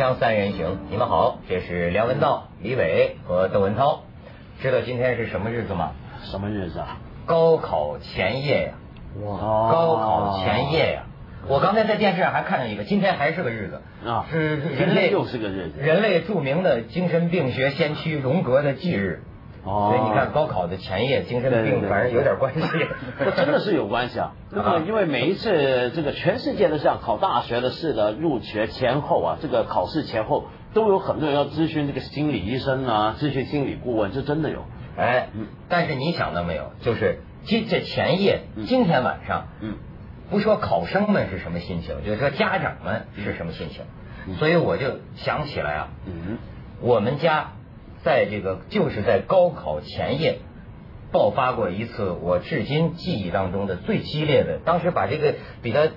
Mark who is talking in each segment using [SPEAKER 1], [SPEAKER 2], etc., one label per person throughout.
[SPEAKER 1] 锵锵三人行，你们好，这是梁文道、李伟和窦文涛。知道今天是什么日子吗？
[SPEAKER 2] 什么日子啊？
[SPEAKER 1] 高考前夜呀！
[SPEAKER 2] 哇，
[SPEAKER 1] 高考前夜呀！我刚才在电视上还看到一个，今天还是个日子
[SPEAKER 2] 啊，
[SPEAKER 1] 是
[SPEAKER 2] 今
[SPEAKER 1] 人类
[SPEAKER 2] 天又是个日子
[SPEAKER 1] 人类著名的精神病学先驱荣格的忌日。
[SPEAKER 2] 哦
[SPEAKER 1] 所以你看，高考的前夜，精神
[SPEAKER 2] 对对对
[SPEAKER 1] 病反正有点关系。
[SPEAKER 2] 这真的是有关系啊！那么，因为每一次这个全世界的这样考大学的似的入学前后啊，这个考试前后都有很多人要咨询这个心理医生啊，咨询心理顾问，这真的有。
[SPEAKER 1] 哎，但是你想到没有？就是今这前夜，
[SPEAKER 2] 嗯
[SPEAKER 1] 今天晚上，
[SPEAKER 2] 嗯，
[SPEAKER 1] 不说考生们是什么心情，就是说家长们是什么心情。所以我就想起来啊，
[SPEAKER 2] 嗯，
[SPEAKER 1] 我们家在这个就是在高考前夜爆发过一次我至今记忆当中的最激烈的，当时把这个比他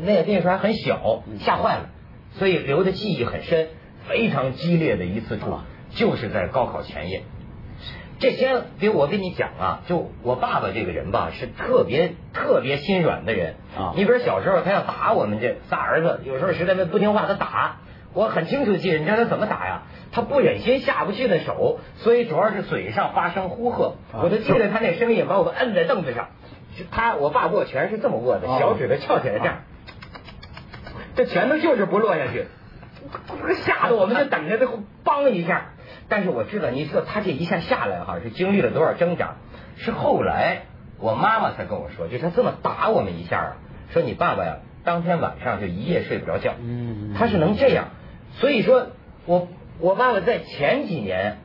[SPEAKER 1] 那个那时候还很小，吓坏了，所以留的记忆很深，非常激烈的一次处，就是在高考前夜。这先给我跟你讲啊，就我爸爸这个人吧，是特别特别心软的人
[SPEAKER 2] 啊
[SPEAKER 1] 你比如小时候他要打我们这仨儿子，有时候实在不听话，他打。我很清楚记得，你知道他怎么打呀？他不忍心下不去的手，所以主要是嘴上发生呼喝。我就记得他那声音，把我们摁在凳子上。他我爸握拳是这么握的，
[SPEAKER 2] 哦
[SPEAKER 1] 小指头翘起来这样，这拳头就是不落下去。吓得我们就等着他梆一下。但是我知道，你说他这一下下来哈，是经历了多少挣扎？是后来我妈妈才跟我说，就他这么打我们一下啊，说你爸爸呀，当天晚上就一夜睡不着觉。
[SPEAKER 2] 嗯
[SPEAKER 1] 他是能这样。所以说我我爸爸在前几年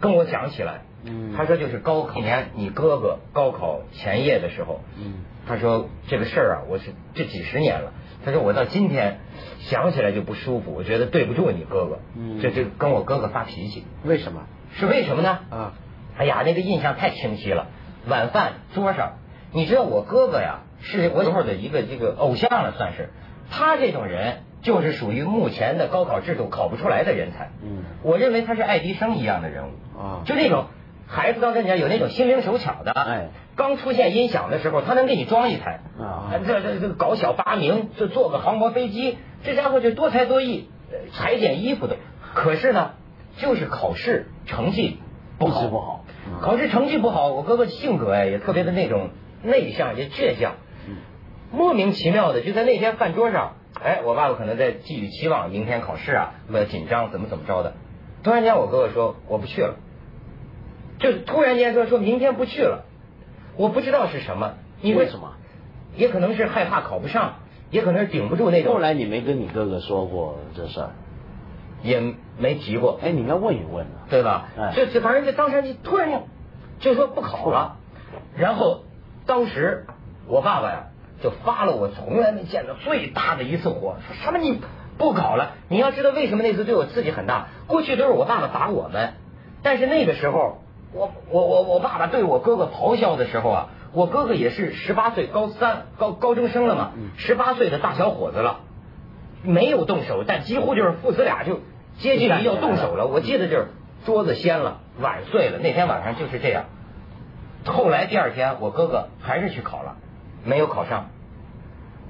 [SPEAKER 1] 跟我讲起来，
[SPEAKER 2] 嗯
[SPEAKER 1] 他说就是高考年你哥哥高考前夜的时候，
[SPEAKER 2] 嗯
[SPEAKER 1] 他说这个事儿啊，我是这几十年了。他说我到今天想起来就不舒服，我觉得对不住你哥哥，
[SPEAKER 2] 嗯
[SPEAKER 1] 这这跟我哥哥发脾气，
[SPEAKER 3] 为什么
[SPEAKER 1] 是为什么呢？
[SPEAKER 3] 啊？
[SPEAKER 1] 哎呀，那个印象太清晰了。晚饭桌上，你知道我哥哥呀，是我时候的一个这个偶像了，算是。他这种人就是属于目前的高考制度考不出来的人才。
[SPEAKER 2] 嗯。
[SPEAKER 1] 我认为他是爱迪生一样的人物
[SPEAKER 3] 啊。
[SPEAKER 1] 就那种孩子刚才你讲有那种心灵手巧的，
[SPEAKER 2] 哎，
[SPEAKER 1] 刚出现音响的时候，他能给你装一台
[SPEAKER 2] 啊。
[SPEAKER 1] 这这这搞小发明，就坐个航模飞机，这家伙就多才多艺，呃裁剪衣服的。可是呢，就是考试成绩不好，
[SPEAKER 2] 不好。嗯。
[SPEAKER 1] 考试成绩不好，我哥哥性格哎也特别的那种内向，也倔强，
[SPEAKER 2] 嗯。
[SPEAKER 1] 莫名其妙的就在那天饭桌上，哎，我爸爸可能在寄予期望，明天考试啊，那么紧张，怎么怎么着的。突然间，我哥哥说我不去了，就突然间说说明天不去了，我不知道是什么，因
[SPEAKER 2] 为什么？
[SPEAKER 1] 也可能是害怕考不上，也可能是顶不住那种，
[SPEAKER 2] 后来你没跟你哥哥说过这事儿？
[SPEAKER 1] 也没提过，
[SPEAKER 2] 哎，你应该问一问啊。
[SPEAKER 1] 对吧？
[SPEAKER 2] 哎
[SPEAKER 1] 这这反正就当时就突然间就说不考了，然后当时我爸爸呀就发了我从来没见过最大的一次火，说什么你不搞了？你要知道为什么那次对我刺激很大？过去都是我爸爸打我们，但是那个时候我我我我爸爸对我哥哥咆哮的时候啊，我哥哥也是十八岁高三高高中生了嘛，十八岁的大小伙子了。没有动手，但几乎就是父子俩就接近于要动手了。我记得就是桌子掀了，碗碎了。那天晚上就是这样。后来第二天，我哥哥还是去考了，没有考上。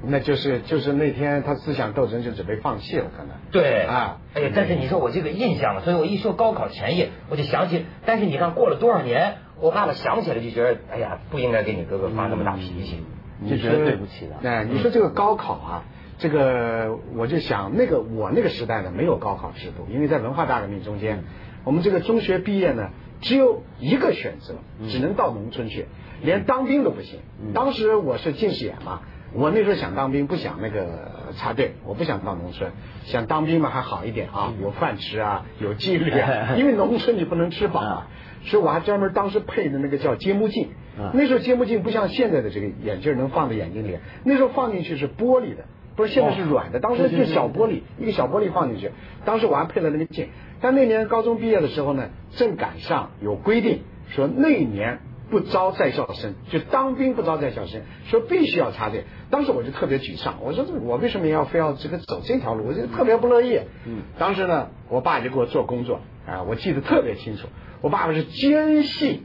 [SPEAKER 3] 那就是就是那天他思想斗争就准备放弃了，可能
[SPEAKER 1] 对
[SPEAKER 3] 啊
[SPEAKER 1] 哎呀，但是你说我这个印象了，所以我一说高考前夜，我就想起。但是你看过了多少年，我爸爸想起来就觉得，哎呀，不应该给你哥哥发那么大脾气。
[SPEAKER 2] 就觉得对不起的？
[SPEAKER 3] 哎，你说这个高考啊，这个我就想，那个我那个时代呢没有高考制度，因为在文化大革命中间，我们这个中学毕业呢只有一个选择，只能到农村去，连当兵都不行。当时我是近视眼嘛，我那时候想当兵，不想那个插队，我不想到农村，想当兵嘛还好一点啊，有饭吃啊，有纪律啊，因为农村你不能吃饱啊。所以我还专门当时配的那个叫揭幕镜，那时候揭幕镜不像现在的这个眼镜能放在眼睛里，那时候放进去是玻璃的，不是现在是软的，当时就小玻璃，一个小玻璃放进去，当时我还配了那个镜。但那年高中毕业的时候呢，正赶上有规定说那一年不招在校生，就当兵不招在校生，说必须要插队。当时我就特别沮丧，我说这我为什么要非要这个走这条路？我就特别不乐意。嗯，当时呢，我爸就给我做工作啊，我记得特别清楚。我爸爸是坚信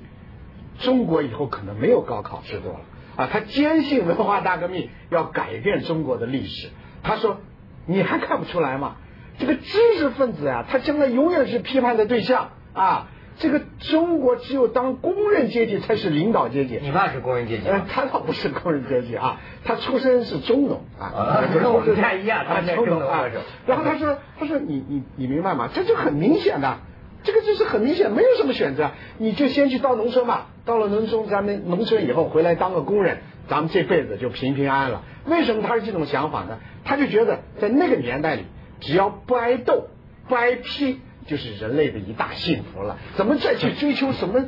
[SPEAKER 3] 中国以后可能没有高考制度了啊，他坚信文化大革命要改变中国的历史。他说：“你还看不出来吗？这个知识分子啊，他将来永远是批判的对象啊。这个中国只有当工人阶级才是领导阶级。
[SPEAKER 1] 你爸是工人阶级
[SPEAKER 3] 呃，他倒不是工人阶级啊，他出身是中农啊，
[SPEAKER 1] 啊跟我们不太一样他是
[SPEAKER 3] 中农啊。然后他说，他说你你你明白吗？这就很明显的，这个就是很明显，没有什么选择，你就先去到农村吧，到了农村，咱们农村以后回来当个工人，咱们这辈子就平平安安了。为什么他是这种想法呢？他就觉得在那个年代里，只要不挨斗、不挨批。就是人类的一大幸福了，怎么再去追求什么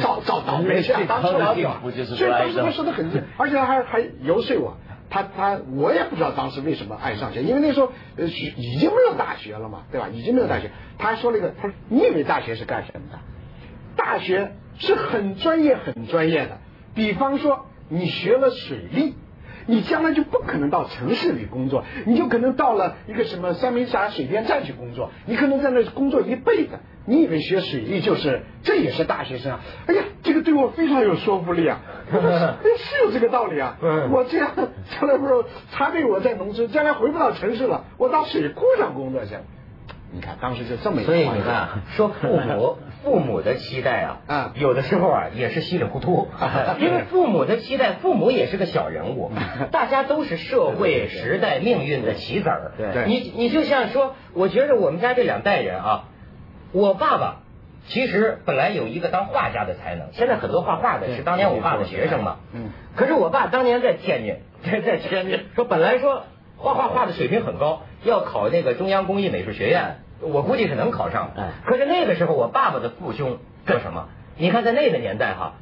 [SPEAKER 3] 找找倒霉去啊？当初老表，所以当时他说的很，而且还还游说我，他他我也不知道当时为什么爱上学，因为那时候呃已经没有大学了嘛，对吧？已经没有大学，他还说了一个，他说你以为大学是干什么的？大学是很专业很专业的，比方说你学了水利。你将来就不可能到城市里工作，你就可能到了一个什么三明峡水电站去工作，你可能在那工作一辈子。你以为学水利就是这也是大学生啊？哎呀，这个对我非常有说服力啊！是有这个道理啊！我这样将来不是他对我在农村，将来回不到城市了，我到水库上工作去。你看当时就这么一个。
[SPEAKER 1] 所以你看，说父母父母的期待啊，
[SPEAKER 3] 啊，
[SPEAKER 1] 有的时候啊也是稀里糊涂，因为父母的期待，父母也是个小人物，大家都是社会时代命运的棋子儿。
[SPEAKER 3] 对，
[SPEAKER 1] 你你就像说，我觉得我们家这两代人啊，我爸爸其实本来有一个当画家的才能，现在很多画画的是当年我爸的学生嘛。
[SPEAKER 3] 嗯。
[SPEAKER 1] 可是我爸当年在天津，在 在天津说，本来说画画画的水平很高，要考那个中央工艺美术学院。我估计是能考上，可是那个时候我爸爸的父兄叫什么？你看在那个年代哈，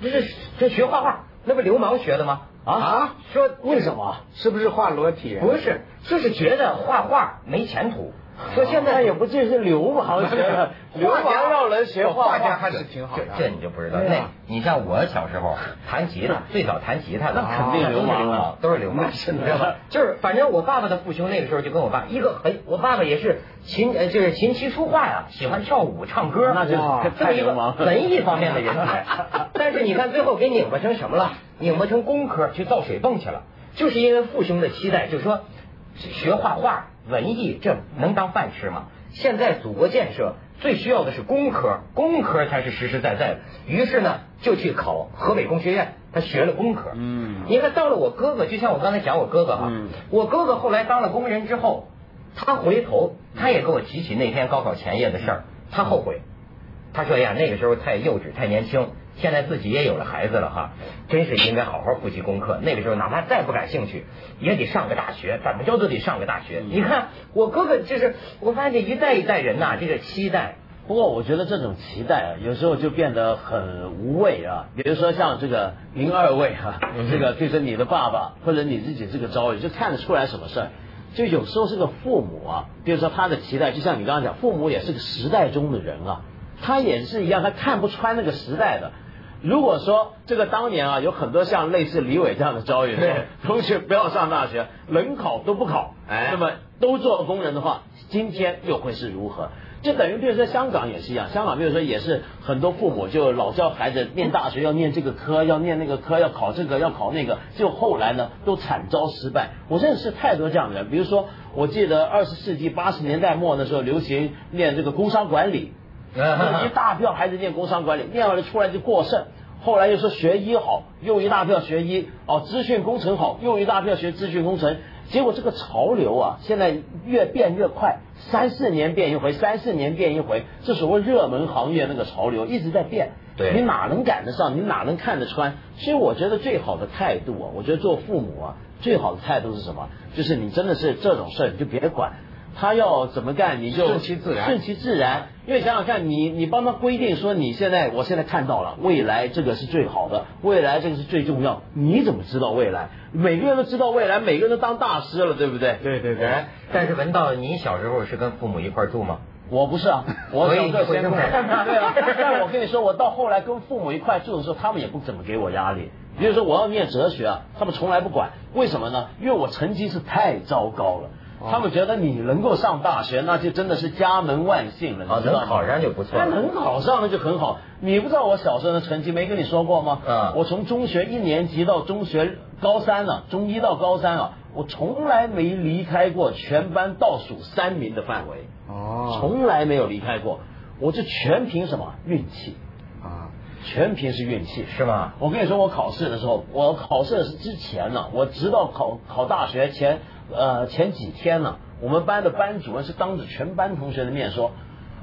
[SPEAKER 1] 这是这学画画，那不流氓学的吗？
[SPEAKER 3] 啊？
[SPEAKER 1] 说
[SPEAKER 2] 为什么？
[SPEAKER 3] 是不是画裸体？
[SPEAKER 1] 不是，就是觉得画画没前途。说现在
[SPEAKER 2] 也不尽是流氓学的，流氓 让人学画
[SPEAKER 3] 家还是挺好的。
[SPEAKER 1] 这你就不知道。那你像我小时候弹吉他，最早弹吉他的
[SPEAKER 2] 那肯定流氓，
[SPEAKER 1] 都是流氓，知道吧？就是反正我爸爸的父兄那个时候就跟我爸一个很，我爸爸也是琴呃就是琴棋书画呀，喜欢跳舞唱歌，
[SPEAKER 2] 那就
[SPEAKER 1] 这么一个文艺方面的人才。但是你看最后给拧巴成什么了？拧巴成工科去造水泵去了，就是因为父兄的期待，就是说学画画。文艺这能当饭吃吗？现在祖国建设最需要的是工科，工科才是实实在在的。于是呢，就去考河北工学院，他学了工科。
[SPEAKER 2] 嗯，
[SPEAKER 1] 你看到了我哥哥，就像我刚才讲我哥哥哈，我哥哥后来当了工人之后，他回头他也跟我提起那天高考前夜的事儿，他后悔，他说呀那个时候太幼稚太年轻。现在自己也有了孩子了哈，真是应该好好复习功课。那个时候哪怕再不感兴趣，也得上个大学，怎么着都得上个大学。你看我哥哥就是，我发现这一代一代人呐，这个期待。
[SPEAKER 2] 不过我觉得这种期待啊，有时候就变得很无谓啊。比如说像这个您二位哈，这个对着你的爸爸或者你自己这个遭遇，就看得出来什么事儿。就有时候这个父母啊，比如说他的期待，就像你刚刚讲，父母也是个时代中的人啊，他也是一样，他看不穿那个时代的。如果说这个当年啊，有很多像类似李伟这样的遭遇，同学不要上大学，能考都不考，哎，那么都做工人的话，今天又会是如何？就等于比如说香港也是一样，香港比如说也是很多父母就老教孩子念大学要念这个科，要念那个科，要考这个要考那个，就后来呢都惨遭失败。我认识太多这样的人，比如说我记得二十世纪八十年代末的时候流行念这个工商管理。一大票孩子念工商管理，念完了出来就过剩。后来又说学医好，又一大票学医。哦，资讯工程好，又一大票学资讯工程。结果这个潮流啊，现在越变越快，三四年变一回，三四年变一回。这所谓热门行业那个潮流一直在变，
[SPEAKER 1] 对，
[SPEAKER 2] 你哪能赶得上？你哪能看得穿？所以我觉得最好的态度啊，我觉得做父母啊，最好的态度是什么？就是你真的是这种事儿你就别管。他要怎么干，你就
[SPEAKER 3] 顺其自然。
[SPEAKER 2] 顺其自然，因为想想看，你你帮他规定说，你现在我现在看到了未来这个是最好的，未来这个是最重要。你怎么知道未来？每个人都知道未来，每个人都当大师了，对不对？
[SPEAKER 3] 对对对。
[SPEAKER 1] 但是文道，你小时候是跟父母一块住吗？
[SPEAKER 2] 我不是啊，我
[SPEAKER 1] 小时候
[SPEAKER 2] 先 对啊。但我跟你说，我到后来跟父母一块住的时候，他们也不怎么给我压力。比如说我要念哲学啊，他们从来不管。为什么呢？因为我成绩是太糟糕了。他们觉得你能够上大学，那就真的是家门万幸了，你知道
[SPEAKER 1] 吗？能考上就不错。那
[SPEAKER 2] 能考上那就很好。你不知道我小时候的成绩没跟你说过吗？
[SPEAKER 1] 嗯。
[SPEAKER 2] 我从中学一年级到中学高三了，中一到高三啊，我从来没离开过全班倒数三名的范围，
[SPEAKER 3] 哦，
[SPEAKER 2] 从来没有离开过，我就全凭什么运气？
[SPEAKER 3] 啊，
[SPEAKER 2] 全凭是运气，
[SPEAKER 1] 是吗？
[SPEAKER 2] 我跟你说，我考试的时候，我考试的是之前呢，我直到考考大学前呃前几天呢，我们班的班主任是当着全班同学的面说，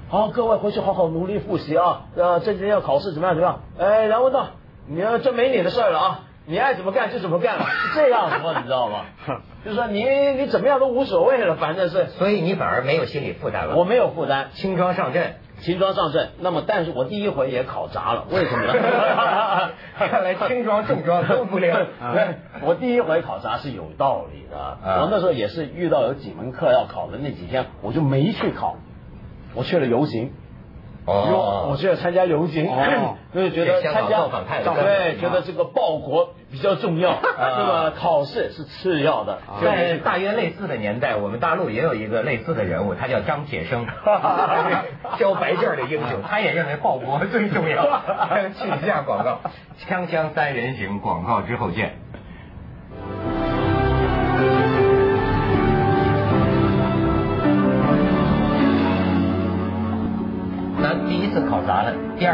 [SPEAKER 2] 好，各位回去好好努力复习啊，呃，这几天要考试怎么样怎么样？哎，梁文道，你要这没你的事儿了啊，你爱怎么干就怎么干了，是这样说，你知道吗？就是说你你怎么样都无所谓了，反正是
[SPEAKER 1] 所以你反而没有心理负担了。
[SPEAKER 2] 我没有负担，
[SPEAKER 1] 轻装上阵，
[SPEAKER 2] 轻装上阵。那么，但是我第一回也考砸了，为什么呢？
[SPEAKER 1] 看来轻装重装都不灵。
[SPEAKER 2] 对，我第一回考砸是有道理的。
[SPEAKER 1] 啊
[SPEAKER 2] 我那时候也是遇到有几门课要考的那几天，我就没去考，我去了游行。
[SPEAKER 1] 哦
[SPEAKER 2] 我就要参加游行，
[SPEAKER 3] 哦。
[SPEAKER 2] 因为觉得参加对，觉得这个报国比较重要，那么考试是次要的。
[SPEAKER 1] 在大约类似的年代，我们大陆也有一个类似的人物，他叫张铁生，交白卷的英雄，他也认为报国最重要。去一下广告，锵锵三人行，广告之后见。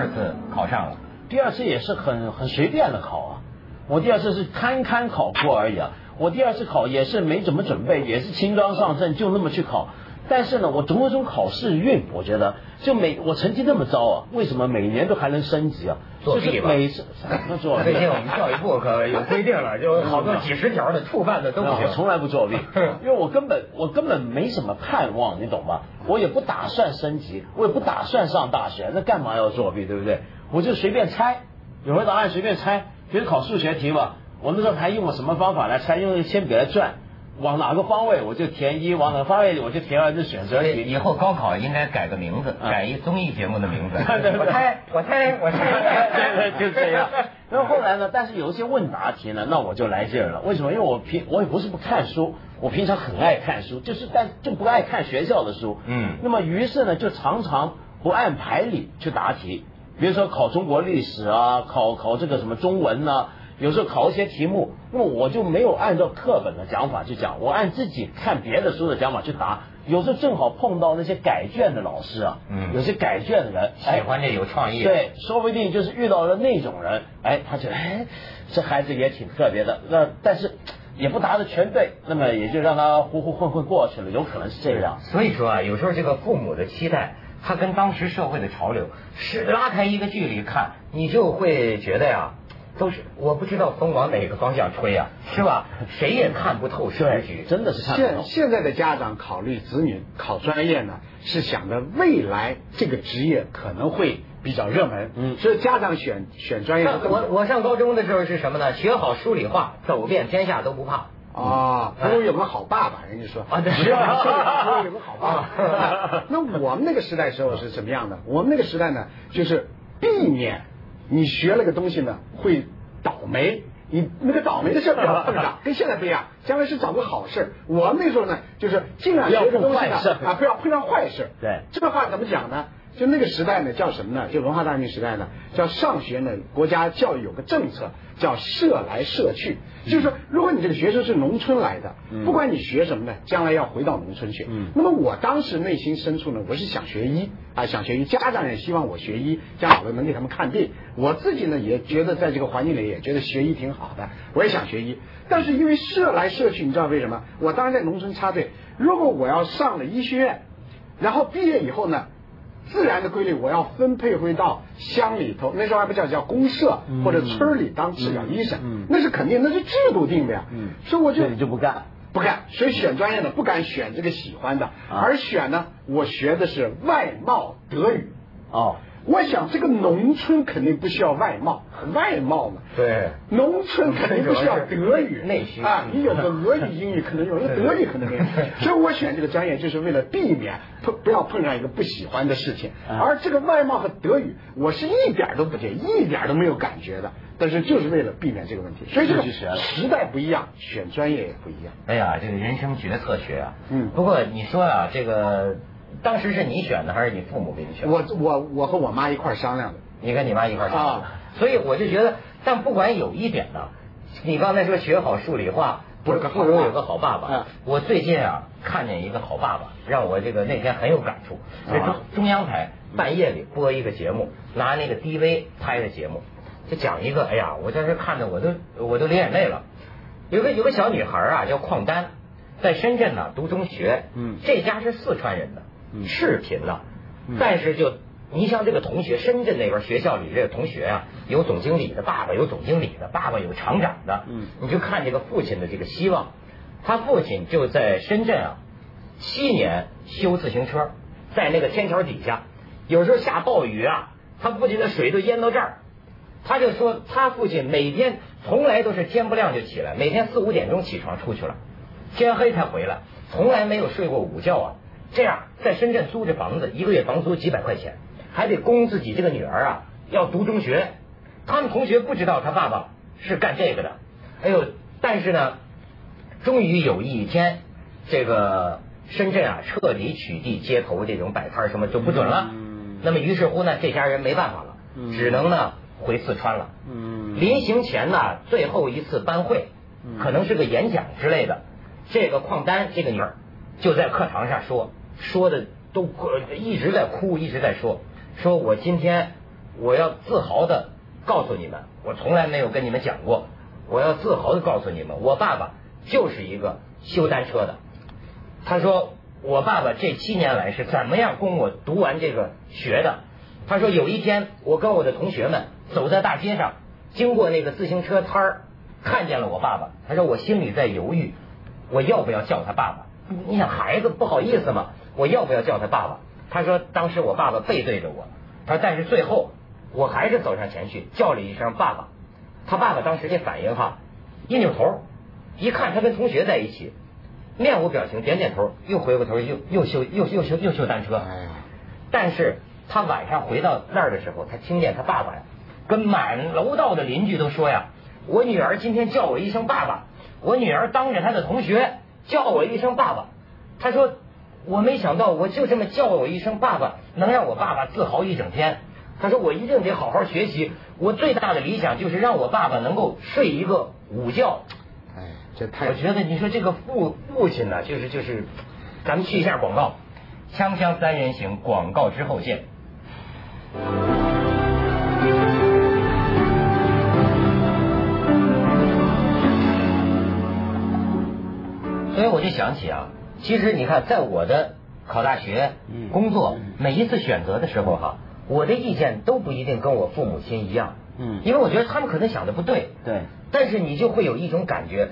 [SPEAKER 1] 二次考上了。
[SPEAKER 2] 第二次也是很很随便的考啊，我第二次是堪堪考过而已啊。我第二次考也是没怎么准备，也是轻装上阵，就那么去考。但是呢，我总有一种考试运，我觉得就每我成绩那么糟啊，为什么每年都还能升级啊？就是每次那作弊
[SPEAKER 1] 最近我们教育部可有规定了，就好多几十条的触犯的都不行。
[SPEAKER 2] 我 从来不作弊，因为我根本我根本没什么盼望，你懂吗？我也不打算升级，我也不打算上大学，那干嘛要作弊，对不对？我就随便猜，有回答案随便猜，比如考数学题吧，我那时候还用了什么方法来猜？用铅笔来转，往哪个方位我就填一，往哪个方位我就填二，就选择题。
[SPEAKER 1] 以后高考应该改个名字，
[SPEAKER 2] 啊
[SPEAKER 1] 改一综艺节目的名字。我猜，我猜，我猜，
[SPEAKER 2] 对对，就这样。然后后来呢？但是有一些问答题呢，那我就来劲儿了。为什么？因为我平我也不是不看书，我平常很爱看书，就是但就不爱看学校的书。
[SPEAKER 1] 嗯
[SPEAKER 2] 那么于是呢，就常常不按牌理去答题。比如说考中国历史啊，考考这个什么中文呐、有时候考一些题目，那么我就没有按照课本的讲法去讲，我按自己看别的书的讲法去答。有时候正好碰到那些改卷的老师啊，
[SPEAKER 1] 嗯
[SPEAKER 2] 有些改卷的人，哎
[SPEAKER 1] 喜欢这有创意。，
[SPEAKER 2] 对，说不定就是遇到了那种人，哎，他觉得哎，这孩子也挺特别的，那但是也不答的全对，那么也就让他糊糊混混过去了，有可能是这样。
[SPEAKER 1] 所以说啊，有时候这个父母的期待，他跟当时社会的潮流是拉开一个距离看，你就会觉得呀。都是我不知道风往哪个方向吹啊，是吧？谁也看不透时局。
[SPEAKER 2] 真的是看不
[SPEAKER 3] 现。现在的家长考虑子女考专业呢，是想着未来这个职业可能会比较热门，
[SPEAKER 2] 嗯
[SPEAKER 3] 所以家长选选专业
[SPEAKER 1] 我我上高中的时候是什么呢？学好数理化，走遍天下都不怕。
[SPEAKER 3] 啊，不如有个好爸爸，人家说
[SPEAKER 1] 啊对
[SPEAKER 3] 只要你这个不如有个好爸爸。那我们那个时代时候是什么样的？我们那个时代呢，就是避免你学了个东西呢会倒霉。你那个倒霉的事儿不要碰上，跟现在不一样。将来是找个好事儿。我们那时候呢，就是尽量学个东西呢啊，不要碰上坏事。
[SPEAKER 2] 对
[SPEAKER 3] 这个话怎么讲呢？就那个时代呢，叫什么呢？就文化大革命时代呢，叫上学呢，国家教育有个政策叫社来社去，就是说，如果你这个学生是农村来的，不管你学什么呢，将来要回到农村去。
[SPEAKER 2] 嗯
[SPEAKER 3] 那么我当时内心深处呢，我是想学医啊，想学医，家长也希望我学医，将来我能给他们看病。我自己呢也觉得在这个环境里也觉得学医挺好的，我也想学医。但是因为社来社去，你知道为什么？我当时在农村插队，如果我要上了医学院，然后毕业以后呢？自然的规律，我要分配回到乡里头，那时候还不叫叫公社或者村里当治疗医生，那是肯定，那是制度定的呀。
[SPEAKER 2] 嗯
[SPEAKER 3] 所以我就
[SPEAKER 2] 就不干。
[SPEAKER 3] 不干，所以选专业的不敢选这个喜欢的，
[SPEAKER 2] 啊
[SPEAKER 3] 而选呢我学的是外贸德语。
[SPEAKER 2] 哦，
[SPEAKER 3] 我想这个农村肯定不需要外贸，外贸嘛。
[SPEAKER 1] 对
[SPEAKER 3] 农村肯定不需要德语，
[SPEAKER 1] 内需
[SPEAKER 3] 啊，你有个俄语、英语可能有，那德语可能没有。所以我选这个专业就是为了避免碰不要碰上一个不喜欢的事情。
[SPEAKER 2] 啊
[SPEAKER 3] 而这个外贸和德语，我是一点都不介意，一点都没有感觉的。但是就是为了避免这个问题，所以这个时代不一样，选专业也不一样。
[SPEAKER 1] 哎呀，这个人生决策学啊。
[SPEAKER 3] 嗯
[SPEAKER 1] 不过你说啊，这个当时是你选的还是你父母给你选的？
[SPEAKER 3] 我我我和我妈一块商量的。
[SPEAKER 1] 你跟你妈一块商量的
[SPEAKER 3] 啊
[SPEAKER 1] 所以我就觉得，但不管有一点呢，你刚才说学好数理化，不是不如有个好爸爸。我最近啊看见一个好爸爸，让我这个那天很有感触。这中中央台半夜里播一个节目，拿那个 DV 拍的节目，就讲一个，哎呀，我当时看的我都我都流眼泪了。有个有个小女孩啊，叫邝丹，在深圳呢读中学。嗯，这家是四川人的，赤贫了，但是就。你像这个同学，深圳那边学校里这个同学啊，有总经理的爸爸，有总经理的爸爸，有厂长的。嗯，你就看这个父亲的这个希望，他父亲就在深圳啊，七年修自行车，在那个天桥底下，有时候下暴雨啊，他父亲的水都淹到这儿，他就说他父亲每天从来都是天不亮就起来，每天四五点钟起床出去了，天黑才回来，从来没有睡过午觉啊。这样在深圳租这房子，一个月房租几百块钱。还得供自己这个女儿啊，要读中学。他们同学不知道他爸爸是干这个的。哎呦，但是呢，终于有一天，这个深圳啊彻底取缔街头这种摆摊什么就不准了。那么于是乎呢，这家人没办法了，只能呢回四川了。临行前呢，最后一次班会，可能是个演讲之类的。这个邝丹这个女儿就在课堂上说，说的都一直在哭，一直在说。说我今天我要自豪的告诉你们，我从来没有跟你们讲过，我要自豪的告诉你们，我爸爸就是一个修单车的。他说我爸爸这七年来是怎么样供我读完这个学的。他说有一天我跟我的同学们走在大街上，经过那个自行车摊儿，看见了我爸爸。他说我心里在犹豫，我要不要叫他爸爸？你想孩子不好意思嘛，我要不要叫他爸爸？他说：“当时我爸爸背对着我，他说但是最后我还是走上前去叫了一声爸爸。他爸爸当时这反应哈，一扭头一看他跟同学在一起，面无表情点点头，又回过头又又修又又修又修单车。但是他晚上回到那儿的时候，他听见他爸爸呀跟满楼道的邻居都说呀：我女儿今天叫我一声爸爸，我女儿当着他的同学叫我一声爸爸。他说。”我没想到，我就这么叫我一声爸爸，能让我爸爸自豪一整天。他说我一定得好好学习。我最大的理想就是让我爸爸能够睡一个午觉。哎，这太……我觉得你说这个父父亲呢，就是就是，咱们去一下广告，锵锵三人行广告之后见。以我就想起啊。其实你看，在我的考大学、工作每一次选择的时候哈，我的意见都不一定跟我父母亲一样，嗯，因为我觉得他们可能想的不对，
[SPEAKER 2] 对，
[SPEAKER 1] 但是你就会有一种感觉，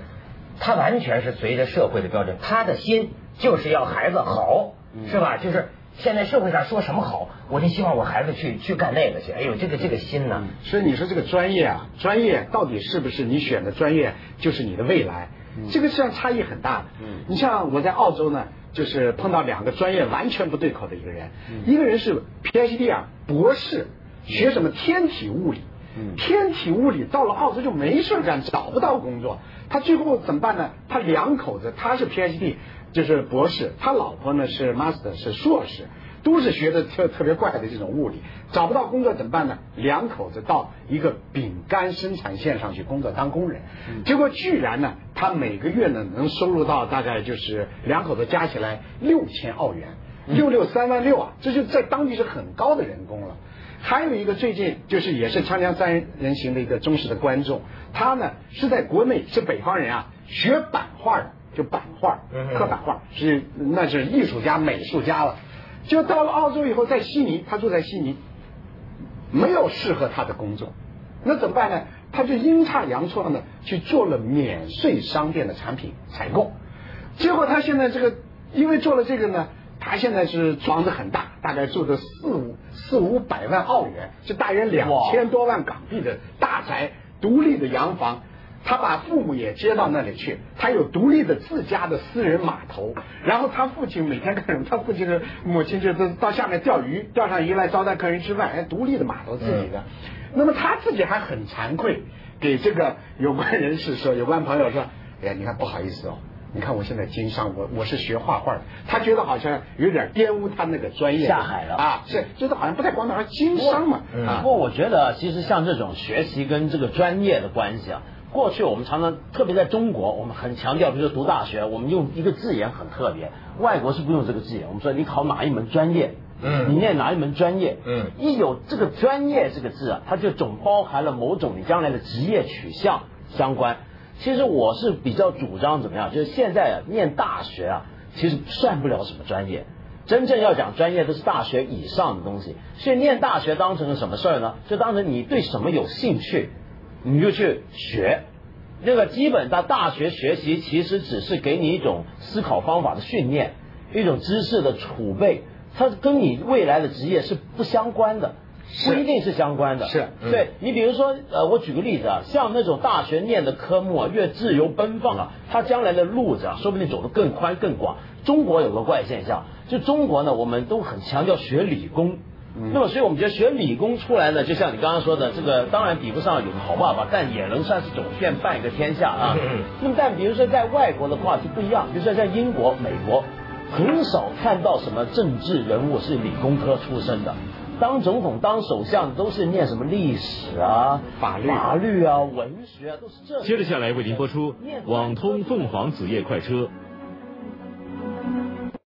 [SPEAKER 1] 他完全是随着社会的标准，他的心就是要孩子好，是吧？就是现在社会上说什么好，我就希望我孩子去去干那个去。哎呦，这个这个心呢，
[SPEAKER 3] 所以你说这个专业啊，专业到底是不是你选的专业就是你的未来？这个实际上差异很大的。嗯，你像我在澳洲呢，就是碰到两个专业完全不对口的一个人，一个人是 PhD 啊，博士，学什么天体物理，天体物理到了澳洲就没事干，找不到工作，他最后怎么办呢？他两口子，他是 PhD，就是博士，他老婆呢是 Master，是硕士。都是学的特特别怪的这种物理，找不到工作怎么办呢？两口子到一个饼干生产线上去工作当工人，结果居然呢，他每个月呢能收入到大概就是两口子加起来六千澳元，六六三万六啊，这就在当地是很高的人工了。还有一个最近就是也是锵锵三人行的一个忠实的观众，他呢是在国内是北方人啊，学版画的，就版画，刻版画是那是艺术家、美术家了。就到了澳洲以后，在悉尼，他住在悉尼，没有适合他的工作，那怎么办呢？他就阴差阳错的去做了免税商店的产品采购，结果他现在这个，因为做了这个呢，他现在是装的很大，大概住着四五四五百万澳元，就大约两千多万港币的大宅，独立的洋房。他把父母也接到那里去，他有独立的自家的私人码头，然后他父亲每天干什么？他父亲的母亲就是到下面钓鱼，钓上鱼来招待客人吃饭，哎，独立的码头自己的。那么他自己还很惭愧，给这个有关人士说，有关朋友说，哎呀，你看不好意思哦，你看我现在经商，我我是学画画的，他觉得好像有点玷污他那个专业，
[SPEAKER 2] 下海了啊，
[SPEAKER 3] 是，觉得好像不太光彩，而经商嘛。
[SPEAKER 2] 不过我觉得其实像这种学习跟这个专业的关系啊。过去我们常常，特别在中国，我们很强调，比如说读大学，我们用一个字眼很特别，外国是不用这个字眼。我们说你考哪一门专业，
[SPEAKER 1] 嗯
[SPEAKER 2] 你念哪一门专业，
[SPEAKER 1] 嗯
[SPEAKER 2] 一有这个专业这个字啊，它就总包含了某种你将来的职业取向相关。其实我是比较主张怎么样，就是现在啊，念大学啊，其实算不了什么专业。真正要讲专业，都是大学以上的东西。所以念大学当成了什么事儿呢？就当成你对什么有兴趣，你就去学。那个基本上大学学习其实只是给你一种思考方法的训练，一种知识的储备，它跟你未来的职业是不相关的，不一定是相关的。
[SPEAKER 3] 是
[SPEAKER 1] 嗯
[SPEAKER 2] 对你比如说，呃，我举个例子啊，像那种大学念的科目啊，越自由奔放啊，它将来的路子啊，说不定走得更宽更广。中国有个怪现象，就中国呢，我们都很强调学理工。那么，所以我们觉得学理工出来呢，就像你刚刚说的，这个当然比不上有个好爸爸，但也能算是走遍半个天下啊。
[SPEAKER 1] 嗯
[SPEAKER 2] 那么，但比如说在外国的话就不一样，比如说在英国、美国，很少看到什么政治人物是理工科出身的。当总统、当首相都是念什么历史啊、
[SPEAKER 3] 法律
[SPEAKER 2] 法律啊、文学啊，都是这。
[SPEAKER 4] 接着下来为您播出《网通凤凰子夜快车》，